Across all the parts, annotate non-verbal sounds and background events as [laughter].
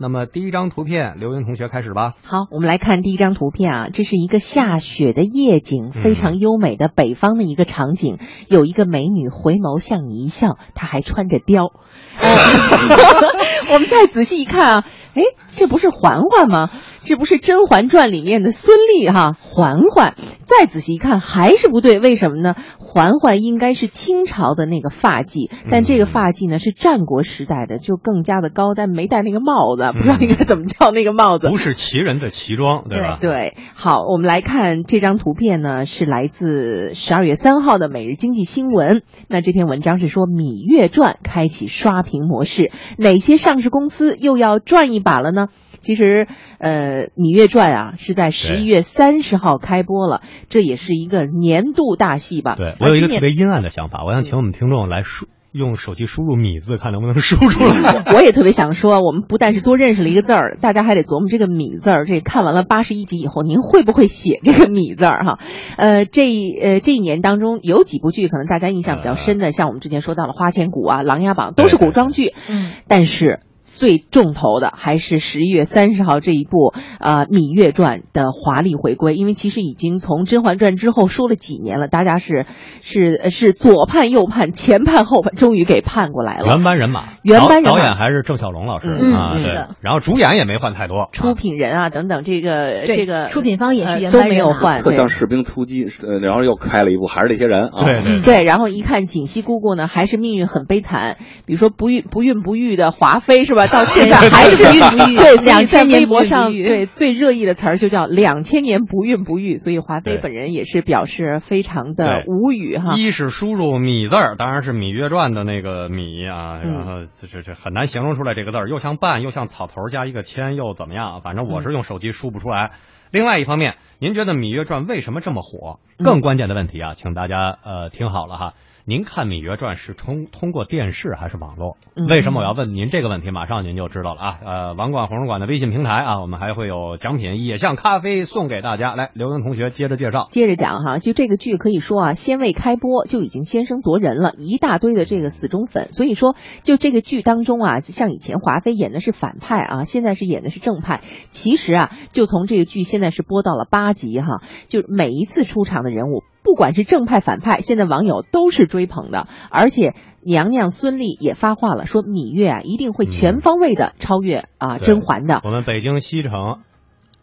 那么第一张图片，刘英同学开始吧。好，我们来看第一张图片啊，这是一个下雪的夜景，非常优美的北方的一个场景。有一个美女回眸向你一笑，她还穿着貂。[laughs] [laughs] 我们再仔细一看啊，哎，这不是嬛嬛吗？这不是《甄嬛传》里面的孙俪哈？嬛嬛。再仔细一看，还是不对，为什么呢？嬛嬛应该是清朝的那个发髻，但这个发髻呢是战国时代的，就更加的高，但没戴那个帽子，不知道应该怎么叫那个帽子。不是奇人的奇装，对吧？对。好，我们来看这张图片呢，是来自十二月三号的《每日经济新闻》。那这篇文章是说《芈月传》开启刷屏模式，哪些上市公司又要赚一把了呢？其实，呃，《芈月传》啊是在十一月三十号开播了，这也是一个年度大戏吧？对我有一个特别阴暗的想法，我想请我们听众来输用手机输入“米”字，看能不能输出来。[laughs] 我也特别想说，我们不但是多认识了一个字儿，大家还得琢磨这个“米”字儿。这看完了八十一集以后，您会不会写这个“米”字儿？哈，呃，这呃这一年当中有几部剧可能大家印象比较深的，像我们之前说到了《花千骨》啊，《琅琊榜》都是古装剧。嗯，但是。最重头的还是十一月三十号这一部呃《芈月传》的华丽回归，因为其实已经从《甄嬛传》之后说了几年了，大家是是是左盼右盼，前盼后盼，终于给盼过来了。原班人马，原班人马，导演还是郑晓龙老师啊，对。然后主演也没换太多，出品人啊等等，这个这个出品方也是原都没有换。特像士兵突击，呃，然后又开了一部，还是这些人啊。对对对。然后一看锦汐姑姑呢，还是命运很悲惨，比如说不孕不孕不育的华妃是吧？到现在还。是不孕不育，对，两千年上对最热议的词儿就叫两千年不孕不育，所以华妃本人也是表示非常的无语哈。一是输入“芈”字儿，当然是《芈月传》的那个“芈”啊，然后这这这很难形容出来这个字儿，又像半又像草头加一个千又怎么样？反正我是用手机输不出来。另外一方面，您觉得《芈月传》为什么这么火？更关键的问题啊，请大家呃听好了哈。您看《芈月传》是通通过电视还是网络？为什么我要问您这个问题？马上您就知道了啊！呃，王冠红人馆的微信平台啊，我们还会有奖品野象咖啡送给大家。来，刘英同学接着介绍，接着讲哈。就这个剧可以说啊，先未开播就已经先声夺人了，一大堆的这个死忠粉。所以说，就这个剧当中啊，像以前华妃演的是反派啊，现在是演的是正派。其实啊，就从这个剧现在是播到了八集哈，就每一次出场的人物。不管是正派反派，现在网友都是追捧的，而且娘娘孙俪也发话了，说芈月啊一定会全方位的超越啊甄嬛的。我们北京西城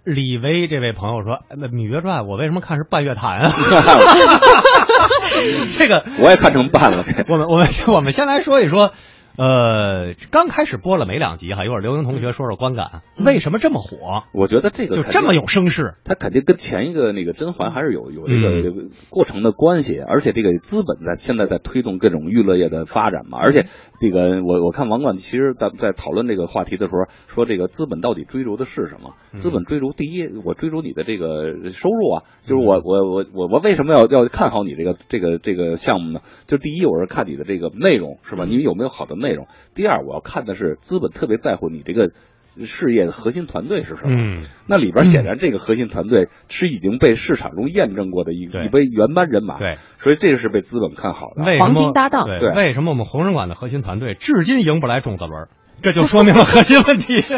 李威这位朋友说，那《芈月传》我为什么看是半月谈啊？[laughs] 这个我也看成半了。我们我们我们先来说一说。呃，刚开始播了没两集哈，一会儿刘英同学说说观感，为什么这么火？我觉得这个就这么有声势，它肯定跟前一个那个甄嬛还是有有这个过程的关系，而且这个资本在现在在推动各种娱乐业的发展嘛，而且这个我我看王冠其实在在讨论这个话题的时候说，这个资本到底追逐的是什么？资本追逐第一，我追逐你的这个收入啊，就是我我我我我为什么要要看好你这个这个这个项目呢？就第一，我是看你的这个内容是吧？你有没有好的内容？第二，我要看的是资本特别在乎你这个事业的核心团队是什么。嗯，那里边显然这个核心团队是已经被市场中验证过的一一位原班人马。对，所以这个是被资本看好的。黄金搭档。对，为什么我们红人馆的核心团队至今赢不来种子轮？这就说明了核心问题。[laughs]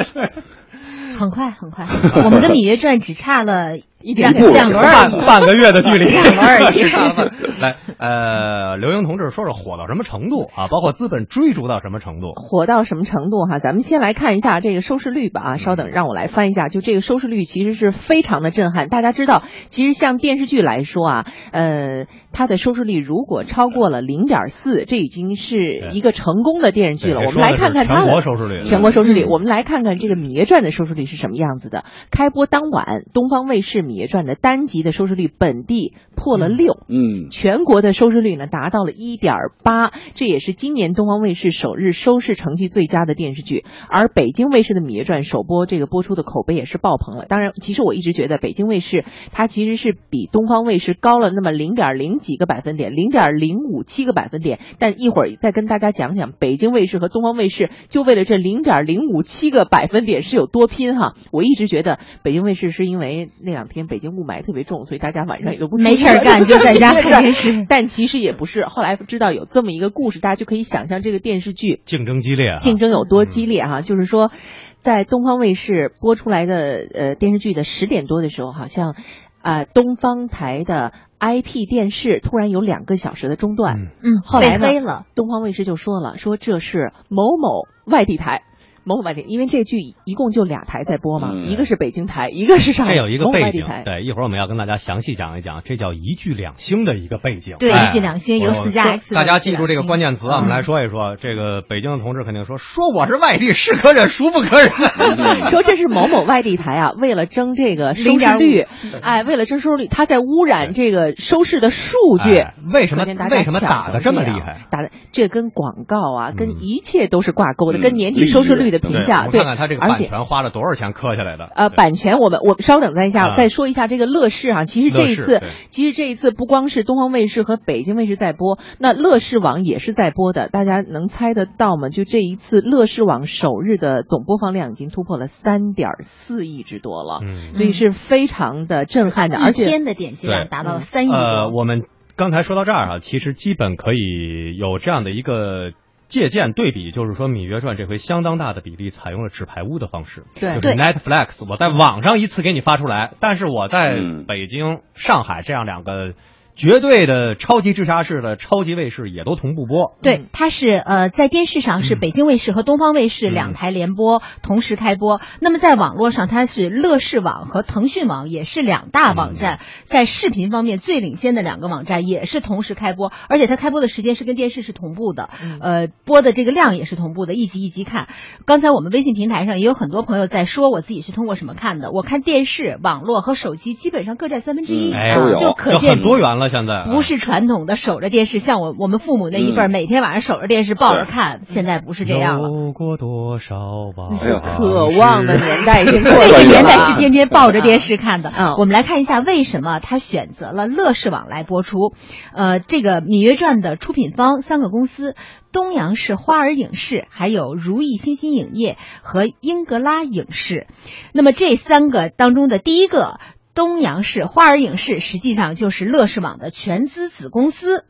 很快，很快，我们跟《芈月传》只差了。一点两轮半，半个月的距离，两轮而已。[laughs] 来，呃，刘英同志说说火到什么程度啊？包括资本追逐到什么程度？火到什么程度哈？咱们先来看一下这个收视率吧啊！稍等，让我来翻一下，就这个收视率其实是非常的震撼。大家知道，其实像电视剧来说啊，呃，它的收视率如果超过了零点四，这已经是一个成功的电视剧了。我们来看看它的全国收视率。全国收视率，我们来看看这个《芈月传》的收视率是什么样子的。开播当晚，东方卫视。《芈月传》的单集的收视率本地破了六，嗯，全国的收视率呢达到了一点八，这也是今年东方卫视首日收视成绩最佳的电视剧。而北京卫视的《芈月传》首播这个播出的口碑也是爆棚了。当然，其实我一直觉得北京卫视它其实是比东方卫视高了那么零点零几个百分点，零点零五七个百分点。但一会儿再跟大家讲讲北京卫视和东方卫视就为了这零点零五七个百分点是有多拼哈。我一直觉得北京卫视是因为那两天。北京雾霾特别重，所以大家晚上也都不没事干，[laughs] 就在家看电视。但其实也不是，后来知道有这么一个故事，大家就可以想象这个电视剧竞争激烈，竞争有多激烈哈。就是说，在东方卫视播出来的呃电视剧的十点多的时候，好像啊、东方台的 IP 电视突然有两个小时的中断，嗯嗯，后来呢黑了。东方卫视就说了，说这是某某外地台。某某外地，因为这剧一共就俩台在播嘛，嗯一个是北京台，一个是上海这有一个背景。对，一会儿我们要跟大家详细讲一讲，这叫一剧两星的一个背景。对哎一剧两星有四加 X 大家记住这个关键词啊，我们嗯来说一说。这个北京的同志肯定说，说我是外地是可忍，孰不可忍。[laughs] 说这是某某外地台啊，为了争这个收视率，哎，为了争收视率，他在污染这个收视的数据。哎为什么为什么打的这么厉害？打的这跟广告啊，嗯跟一切都是挂钩的，嗯跟年底收视率的评价。对，我看看他这个版权花了多少钱磕下来的。呃，版权我们我们稍等再一下，啊再说一下这个乐视啊。其实这一次其实这一次不光是东方卫视和北京卫视在播，那乐视网也是在播的。大家能猜得到吗？就这一次，乐视网首日的总播放量已经突破了三点四亿之多了，嗯，所以是非常的震撼的，而且一天的点击量达到了三亿多。呃，我们刚才说到这儿啊，其实基本可以有这样的一个借鉴对比，就是说《芈月传》这回相当大的比例采用了纸牌屋的方式，对。就是 Netflix，我在网上一次给你发出来，但是我在嗯。北京、上海这样两个绝对的超级直辖市的超级卫视也都同步播。对嗯，它是呃，在电视上是嗯北京卫视和东方卫视嗯两台联播，同时开播。那么在网络上，它是乐视网和腾讯网也是两大网站，在视频方面最领先的两个网站也是同时开播，而且它开播的时间是跟电视是同步的，嗯呃，播的这个量也是同步的，一集一集看。刚才我们微信平台上也有很多朋友在说，我自己是通过什么看的？我看电视、网络和手机基本上各占三分之一，嗯哎，就可就见很多元了，现在不是传统的守着电视，像我我们父母那一辈儿，嗯每天晚上守着电视抱着看，现在不是这样了。有过多少渴望的年代已经过那去了。个年代是天天抱着电视看的。嗯我们来看一下为什么他选择了乐视网来播出。呃，这个《芈月传》的出品方三个公司：东阳市花儿影视，还有如意新兴影业和英格拉影视。那么这三个当中的第一个。东阳市花儿影视实际上就是乐视网的全资子公司，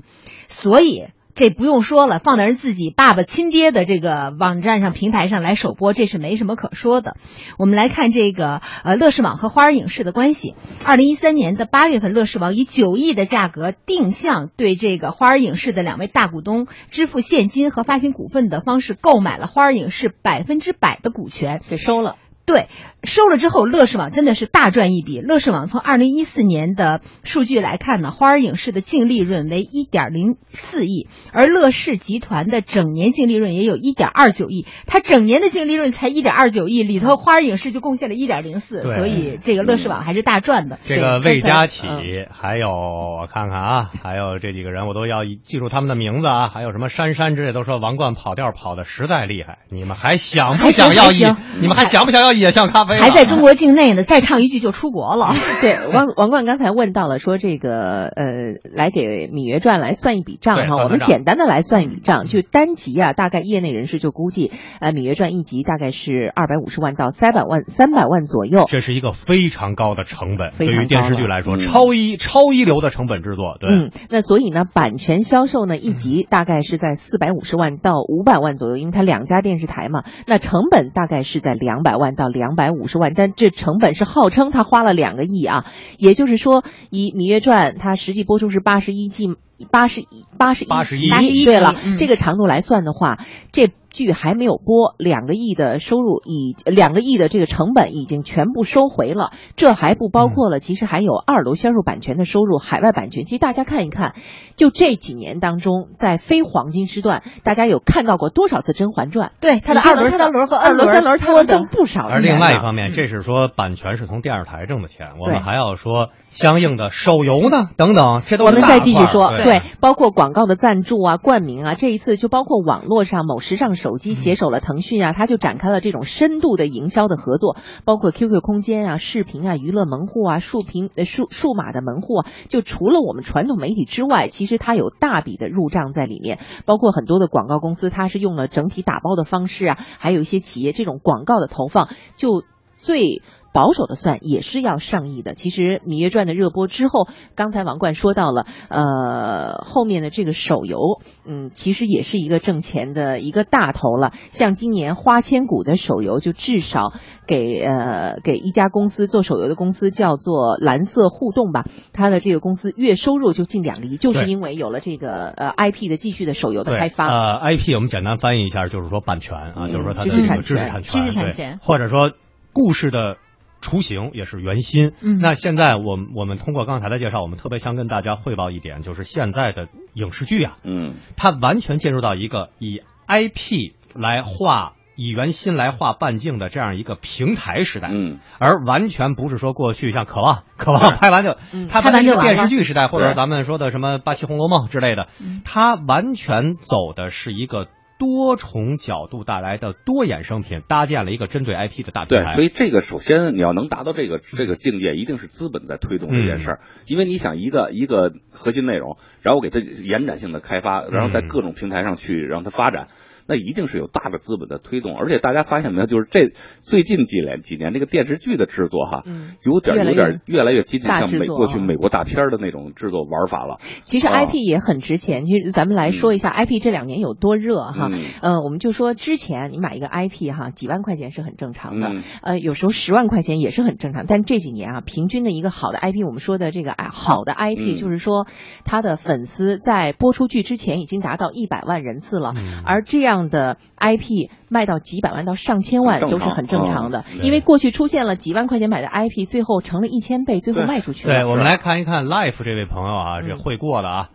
所以这不用说了，放到人自己爸爸亲爹的这个网站上、平台上来首播，这是没什么可说的。我们来看这个呃乐视网和花儿影视的关系。二零一三年的八月份，乐视网以九亿的价格定向对这个花儿影视的两位大股东支付现金和发行股份的方式购买了花儿影视百分之百的股权。给收了。对，收了之后，乐视网真的是大赚一笔。乐视网从二零一四年的数据来看呢，花儿影视的净利润为一点零四亿，而乐视集团的整年净利润也有一点二九亿。它整年的净利润才一点二九亿，里头花儿影视就贡献了一点零四，所以这个乐视网还是大赚的。这个魏佳琪嗯，还有我看看啊，还有这几个人，我都要记住他们的名字啊。还有什么珊珊之类，都说王冠跑调跑的实在厉害。你们还想不想要一还行还？你们还想不想要野象咖啡啊？还在中国境内呢，再唱一句就出国了。[laughs] 对，王王冠刚才问到了，说这个呃，来给《芈月传》来算一笔账哈，我们简单的来算一笔账，就单集啊，大概业内人士就估计，呃，《芈月传》一集大概是二百五十万到三百万三百万左右。这是一个非常高的成本，对于电视剧来说，超一超一流的成本制作。对，嗯，那所以呢，版权销售呢，一集大概是在四百五十万到五百万左右，因为它两家电视台嘛，那成本大概是在两百万到两百五十万，但这成本是号称他花了两个亿啊，也就是说，以《芈月传》它实际播出是八十一季，八十一八十一81集，81对了，嗯这个长度来算的话，这。剧还没有播，两个亿的收入已两个亿的这个成本已经全部收回了，这还不包括了，其实还有二楼销售版权的收入、海外版权。其实大家看一看，就这几年当中，在非黄金时段，大家有看到过多少次《甄嬛传》？对，它的二轮、三轮和二轮、三轮，它多的们挣不少钱而另外一方面，这是说版权是从电视台挣的钱，我们还要说相应的手游呢？等等，这都我们再继续说，对。对，包括广告的赞助啊、冠名啊，这一次就包括网络上某时尚手机携手了腾讯啊，它就展开了这种深度的营销的合作，包括 QQ 空间啊、视频啊、娱乐门户啊、数屏呃数数码的门户啊，就除了我们传统媒体之外，其实它有大笔的入账在里面，包括很多的广告公司，它是用了整体打包的方式啊，还有一些企业这种广告的投放就。最。保守的算也是要上亿的。其实《芈月传》的热播之后，刚才王冠说到了，呃，后面的这个手游，嗯，其实也是一个挣钱的一个大头了。像今年《花千骨》的手游，就至少给呃给一家公司做手游的公司叫做蓝色互动吧，它的这个公司月收入就近两个亿，就是因为有了这个呃 IP 的继续的手游的开发。呃，IP 我们简单翻译一下，就是说版权啊，就是说它的知识产权，知识产权，或者说故事的。雏形也是圆心。嗯，那现在我我们通过刚才的介绍，我们特别想跟大家汇报一点，就是现在的影视剧啊，嗯，它完全进入到一个以 IP 来画、以圆心来画半径的这样一个平台时代。嗯，而完全不是说过去像《渴望》[laughs]《渴望》拍完就，拍完就电视剧时代，或者咱们说的什么《八七红楼梦》之类的，它完全走的是一个。多重角度带来的多衍生品，搭建了一个针对 IP 的大平台。对，所以这个首先你要能达到这个这个境界，一定是资本在推动这件事儿。因为你想一个一个核心内容，然后给它延展性的开发，然后在各种平台上去让它发展。那一定是有大的资本的推动，而且大家发现没有，就是这最近几年几年这个电视剧的制作哈，有点有点越来越接近像美过去美国大片的那种制作玩法了。其实 IP 也很值钱，其实咱们来说一下 IP 这两年有多热哈。呃，我们就说之前你买一个 IP 哈，几万块钱是很正常的，呃，有时候十万块钱也是很正常。但这几年啊，平均的一个好的 IP，我们说的这个好的 IP，就是说他的粉丝在播出剧之前已经达到一百万人次了，而这样。这样的 IP 卖到几百万到上千万都是很正常的，因为过去出现了几万块钱买的 IP，最后成了一千倍，最后卖出去了。对，我们来看一看 Life 这位朋友啊，这会过的啊。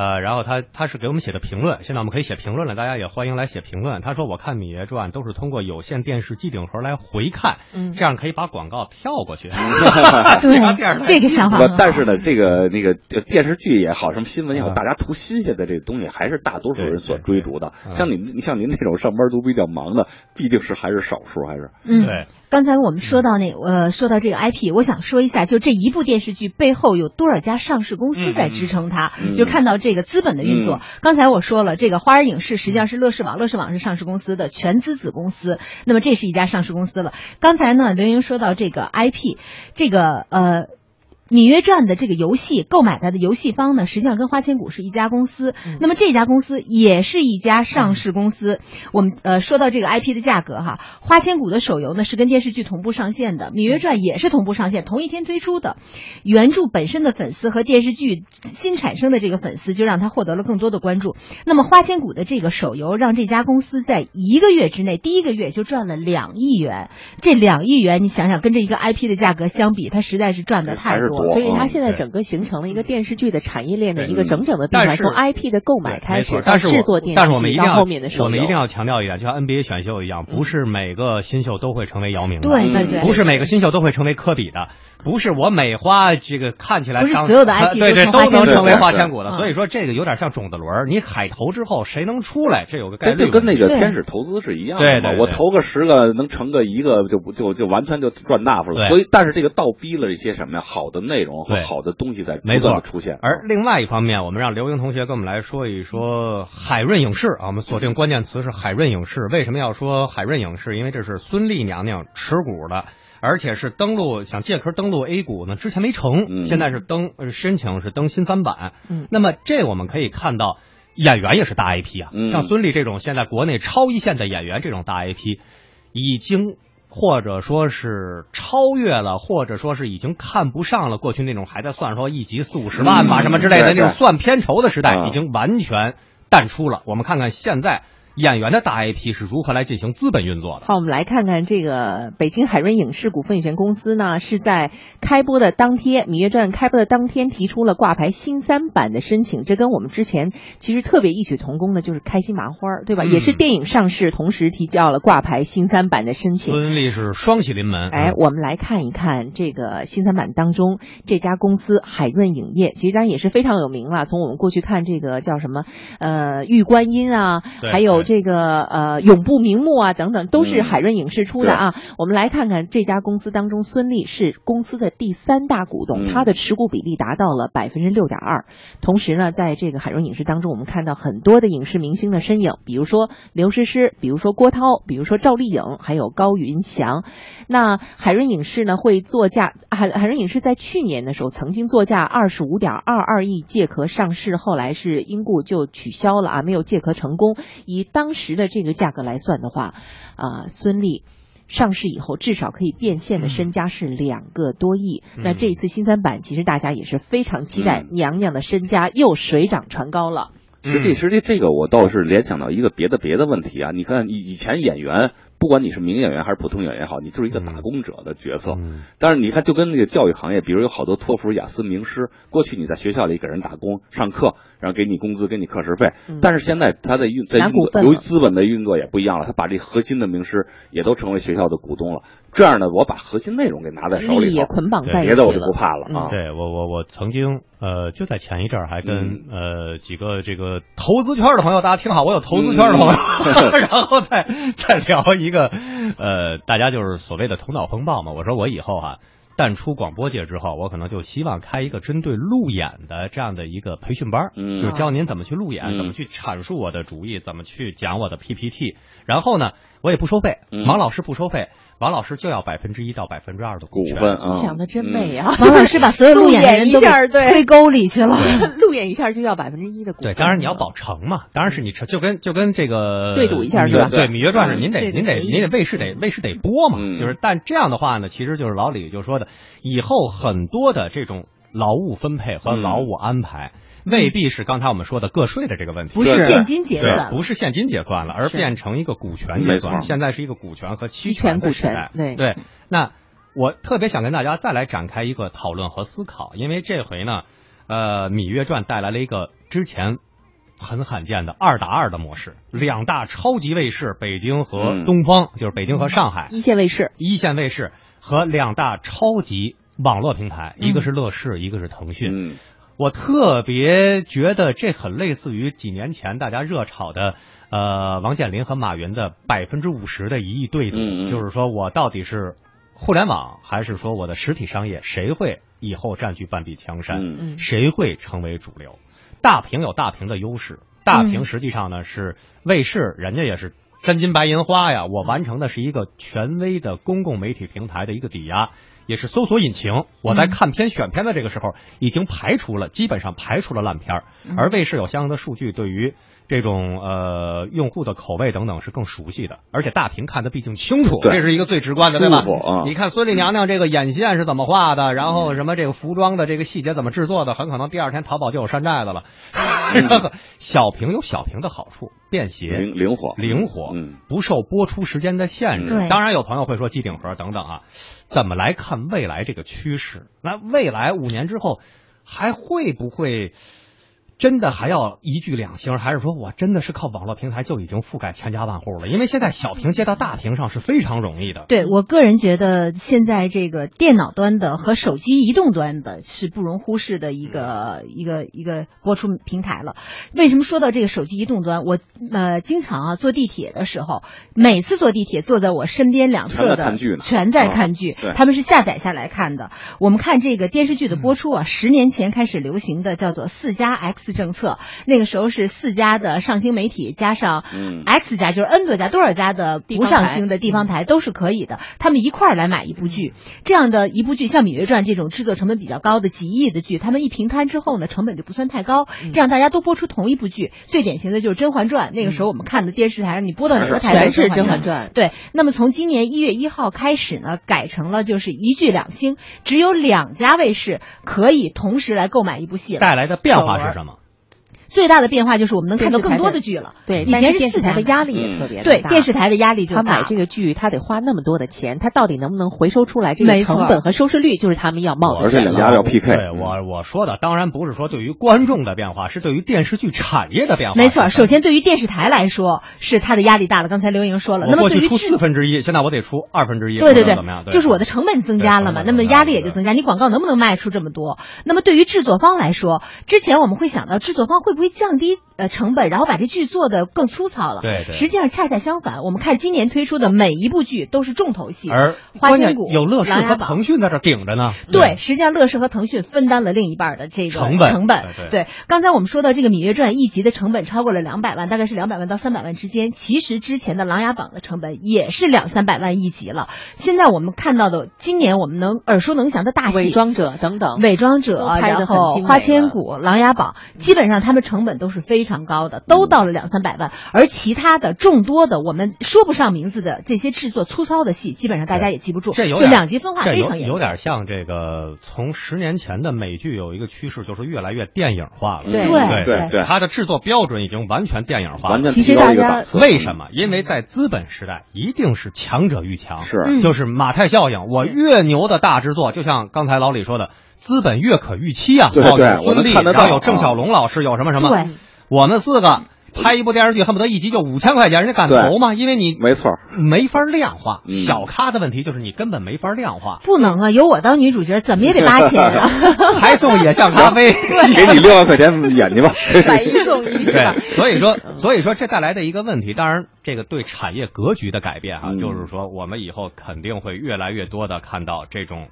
呃，然后他他是给我们写的评论，现在我们可以写评论了，大家也欢迎来写评论。他说：“我看《芈月传》都是通过有线电视机顶盒来回看，嗯这样可以把广告跳过去。[laughs] ”对，这个想法。但是呢，这个那个电视剧也好，什么新闻也好，大家图新鲜的这个东西，还是大多数人所追逐的。像你，像您那种上班都比较忙的，必定是还是少数，还是嗯。对。刚才我们说到那呃，说到这个 IP，我想说一下，就这一部电视剧背后有多少家上市公司在支撑它？就看到这个资本的运作。刚才我说了，这个花儿影视实际上是乐视网，乐视网是上市公司的全资子公司，那么这是一家上市公司了。刚才呢，刘英说到这个 IP，这个呃。《芈月传》的这个游戏购买它的游戏方呢，实际上跟花千骨是一家公司。那么这家公司也是一家上市公司。我们呃说到这个 IP 的价格哈，花千骨的手游呢是跟电视剧同步上线的，《芈月传》也是同步上线，同一天推出的。原著本身的粉丝和电视剧新产生的这个粉丝，就让他获得了更多的关注。那么花千骨的这个手游，让这家公司在一个月之内，第一个月就赚了两亿元。这两亿元，你想想跟这一个 IP 的价格相比，它实在是赚的太多。所以它现在整个形成了一个电视剧的产业链的一个整整的闭环，从 IP 的购买开始到制作电视剧到后面的我们一定要强调一点，就像 NBA 选秀一样，不是每个新秀都会成为姚明的，对对对，不是每个新秀都会成为科比的。不是我美花这个看起来不是所有的 IP [laughs] 对对都能成为花千骨的，所以说这个有点像种子轮，你海投之后谁能出来，这有个概率。跟那个天使投资是一样的嘛，我投个十个能成个一个就不就就完全就赚大发了。所以但是这个倒逼了一些什么呀？好的内容和好的东西在不断的出现。而另外一方面，我们让刘英同学跟我们来说一说海润影视啊，我们锁定关键词是海润影视。为什么要说海润影视？因为这是孙俪娘娘持股的。而且是登录想借壳登录 A 股呢，之前没成，现在是登申请是登新三板。嗯，那么这我们可以看到，演员也是大 IP 啊，像孙俪这种现在国内超一线的演员，这种大 IP 已经或者说是超越了，或者说是已经看不上了过去那种还在算说一集四五十万吧什么之类的那种算片酬的时代，已经完全淡出了。我们看看现在。演员的大 IP 是如何来进行资本运作的？好，我们来看看这个北京海润影视股份有限公司呢，是在开播的当天，《芈月传》开播的当天提出了挂牌新三板的申请。这跟我们之前其实特别异曲同工的，就是开心麻花，对吧？也是电影上市同时提交了挂牌新三板的申请。孙俪是双喜临门。哎，我们来看一看这个新三板当中这家公司海润影业，其实当然也是非常有名了。从我们过去看这个叫什么，呃，玉观音啊，还有。有这个呃永不瞑目啊等等，都是嗯海润影视出的啊。我们来看看这家公司当中，孙俪是公司的第三大股东，嗯她的持股比例达到了百分之六点二。同时呢，在这个海润影视当中，我们看到很多的影视明星的身影，比如说刘诗诗，比如说郭涛，比如说赵丽颖，还有高云翔。那海润影视呢会作价，海海润影视在去年的时候曾经作价二十五点二二亿借壳上市，后来是因故就取消了啊，没有借壳成功。以当时的这个价格来算的话，啊、孙俪。上市以后，至少可以变现的身家是两个多亿。嗯那这一次新三板，其实大家也是非常期待嗯娘娘的身家又水涨船高了。实际实际这个我倒是联想到一个别的别的问题啊，你看以以前演员，不管你是名演员还是普通演员也好，你就是一个打工者的角色。嗯但是你看，就跟那个教育行业，比如有好多托福、雅思名师，过去你在学校里给人打工上课，然后给你工资、给你课时费，嗯但是现在他在运在运由于资本的运作也不一样了，他把这核心的名师也都成为学校的股东了。这样呢，我把核心内容给拿在手利益也，捆绑在一起别的我就不怕了嗯啊。对我我我曾经呃就在前一阵儿还跟、嗯呃几个这个投资圈的朋友，大家听好，我有投资圈的朋友，嗯 [laughs] 然后再再聊一个呃大家就是所谓的头脑风暴嘛。我说我以后哈、淡出广播界之后，我可能就希望开一个针对路演的这样的一个培训班，嗯就是教您怎么去路演，嗯怎么去阐述我的主意，怎么去讲我的 PPT。然后呢，我也不收费，嗯王老师不收费，王老师就要百分之一到百分之二的权股份啊，想的真美啊！啊！[laughs] 王老师把所有路演的人都 [laughs] 路演一下对推沟里去了。[laughs] 路演一下就要百分之一的股份。对，当然你要保成嘛，当然是你成，就跟就跟这个对赌一下是吧对，《芈月传》是嗯您得您得您得卫视得卫视得播嘛，嗯就是但这样的话呢，其实就是老李就说的，以后很多的这种劳务分配和嗯劳务安排，未必是刚才我们说的个税的这个问题，不是现金结，算，不是现金结算了，而变成一个股权结算。现在是一个股权和期期权股的时代权对。对，那我特别想跟大家再来展开一个讨论和思考，因为这回呢，呃，《芈月传》带来了一个之前很罕见的二打二的模式，两大超级卫视北京和嗯。东方，就是北京和上海一线卫视，一线卫视和两大超级网络平台，嗯。一个是乐视，一个是腾讯。嗯我特别觉得这很类似于几年前大家热炒的，呃，王健林和马云的百分之五十的一亿对赌，就是说我到底是互联网还是说我的实体商业，谁会以后占据半壁江山，谁会成为主流？大屏有大屏的优势，大屏嗯实际上呢是卫视，人家也是真金白银花呀。我完成的是一个权威的公共媒体平台的一个抵押，也是搜索引擎。我在嗯看片选片的这个时候，已经排除了基本上排除了烂片儿，而卫视有相应的数据，对于这种呃用户的口味等等是更熟悉的，而且大屏看的毕竟清楚，这是一个最直观的，对吧？啊你看孙俪娘娘这个眼线是怎么画的，然后什么这个服装的这个细节怎么制作的，很可能第二天淘宝就有山寨的了。[laughs] 小屏有小屏的好处，便携。灵灵活灵活，嗯不受播出时间的限制。对当然有朋友会说机顶盒等等啊，怎么来看未来这个趋势？那未来五年之后还会不会真的还要一剧两星，还是说我真的是靠网络平台就已经覆盖千家万户了？因为现在小屏接到大屏上是非常容易的。对我个人觉得，现在这个电脑端的和手机移动端的是不容忽视的一个一个一个播出平台了。为什么说到这个手机移动端？我呃经常啊坐地铁的时候，每次坐地铁坐在我身边两侧的全在啊看剧，对他们是下载下来看的。我们看这个电视剧的播出啊，十年前开始流行的叫做四加 X 政策，那个时候是四家的上星媒体加上嗯 X 家，就是 N 多家多少家的不上星的地方台都是可以的，他们一块儿来买一部剧。这样的一部剧，像《芈月传》这种制作成本比较高的几亿的剧，他们一平摊之后呢，成本就不算太高，这样大家都播出同一部剧。最典型的就是《甄嬛传》，那个时候我们看的电视台上，你播到哪个台都全是《甄甄嬛传》。对，那么从今年一月一号开始呢，改成了就是一剧两星，只有两家卫视可以同时来购买一部戏了。带来的变化是什么？最大的变化就是我们能看到更多的剧了。对，以但是电视前是四家台的压力嗯也特别大对电视台的压力就他买这个剧，他得花那么多的钱，他到底能不能回收出来这个成本和收视率，就是他们要冒的而且险了。两家要 PK，对我我说的当然不是说对于观众的变化，是对于电视剧产业的变化。没错，首先对于电视台来说，是它的压力大了。刚才刘莹说了，那么对于制四分之一，现在我得出二分之一，对对对怎么样？，对就是我的成本增加了嘛，那么压力也就增加。你广告能不能卖出这么多？那么对于制作方来说，之前我们会想到制作方会不会不会降低呃成本，然后把这剧做得更粗糙了？对对实际上恰恰相反，我们看今年推出的每一部剧都是重头戏，而花关键千骨、有乐视和。腾讯在这顶着呢。对，实际上乐视和腾讯分担了另一半的这个成本成本对对刚才我们说到这个《芈月传》一集的成本超过了两百万，大概是两百万到三百万之间。其实之前的《琅琊榜》的成本也是两三百万一集了。现在我们看到的，今年我们能耳熟能详的大戏，伪装者等等，伪装者然后花千骨、琅琊榜，基本上他们成本都是非常高的，都到了两三百万。而其他的众多的我们说不上名字的这些制作粗糙的戏，基本上大家也记不住，这有点两极分化这有非常严重。有点像这个，从十年前的美剧有一个趋势，就是越来越电影化了。对对对对它的制作标准已经完全电影化了。其实大家。为什么？因为在资本时代，一定是强者愈强。是嗯就是马太效应。我越牛的大制作，就像刚才老李说的，资本越可预期啊。哦对对有孙俪，我能看得到然后有郑晓龙老师，有什么什么。对，我们四个拍一部电视剧，恨不得一集就五千块钱，人家敢投吗？因为你没错，没法量化。嗯小咖的问题就是你根本没法量化，不能啊，有我当女主角，怎么也得八千啊。[laughs] 还送野象咖啡。给你六万块钱演去吧。买一送一？对，所以说，所以说这带来的一个问题，当然这个对产业格局的改变啊，嗯就是说我们以后肯定会越来越多的看到这种。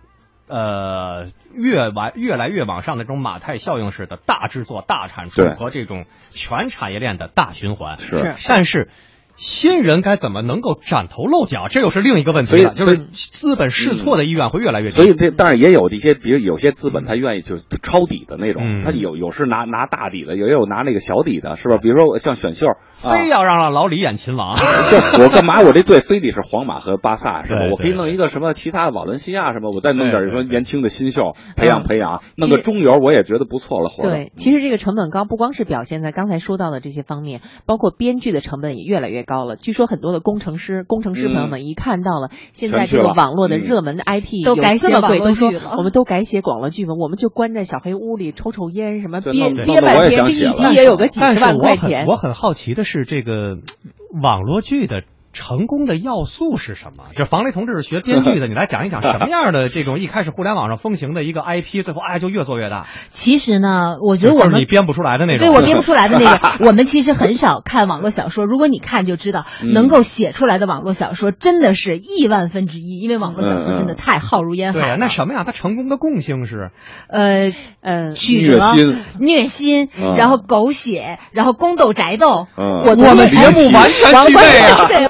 呃，越往越来越往上的这种马太效应式的大制作、大产出对。和这种全产业链的大循环，是。但是新人该怎么能够崭头露角，这又是另一个问题所以是资本试错的意愿会越来越低。所以这但是也有一些，比如有些资本他愿意就是抄底的那种，嗯。他有有是拿拿大底的，也有拿那个小底的，是吧？比如说像选秀啊，非要让让老李演秦王，[laughs] 对我干嘛？我这队非得是皇马和巴萨是吧？我可以弄一个什么其他的瓦伦西亚什么，我再弄点什么年轻的新秀嗯。培养培养，弄个中游我也觉得不错了，活对，其实这个成本高，不光是表现在刚才说到的这些方面，包括编剧的成本也越来越高了。据说很多的工程师、工程师朋友们一看到了现在这个网络的嗯。热门的 IP 都有改写网这么贵，都说络剧了。我们都改写网络剧本，我们就关在小黑屋里抽抽烟，什么对憋憋半天，这一集也有个几十万块钱。我很好奇的是，是这个网络剧的成功的要素是什么？这 [laughs] 房雷同志是学编剧的，你来讲一讲什么样的这种一开始互联网上风行的一个 [laughs] IP，最后哎就越做越大。其实呢，我觉得我们就是你编不出来的那种。对我编不出来的那个，[laughs] 我们其实很少看网络小说。如果你看就知道，嗯能够写出来的网络小说真的是亿万分之一，因为网络小说真的太浩如烟海了。对啊，那什么呀？它成功的共性是呃，呃，曲折、虐心虐心，嗯然后狗血，然后宫斗宅斗，嗯我我们节目完全具备啊。对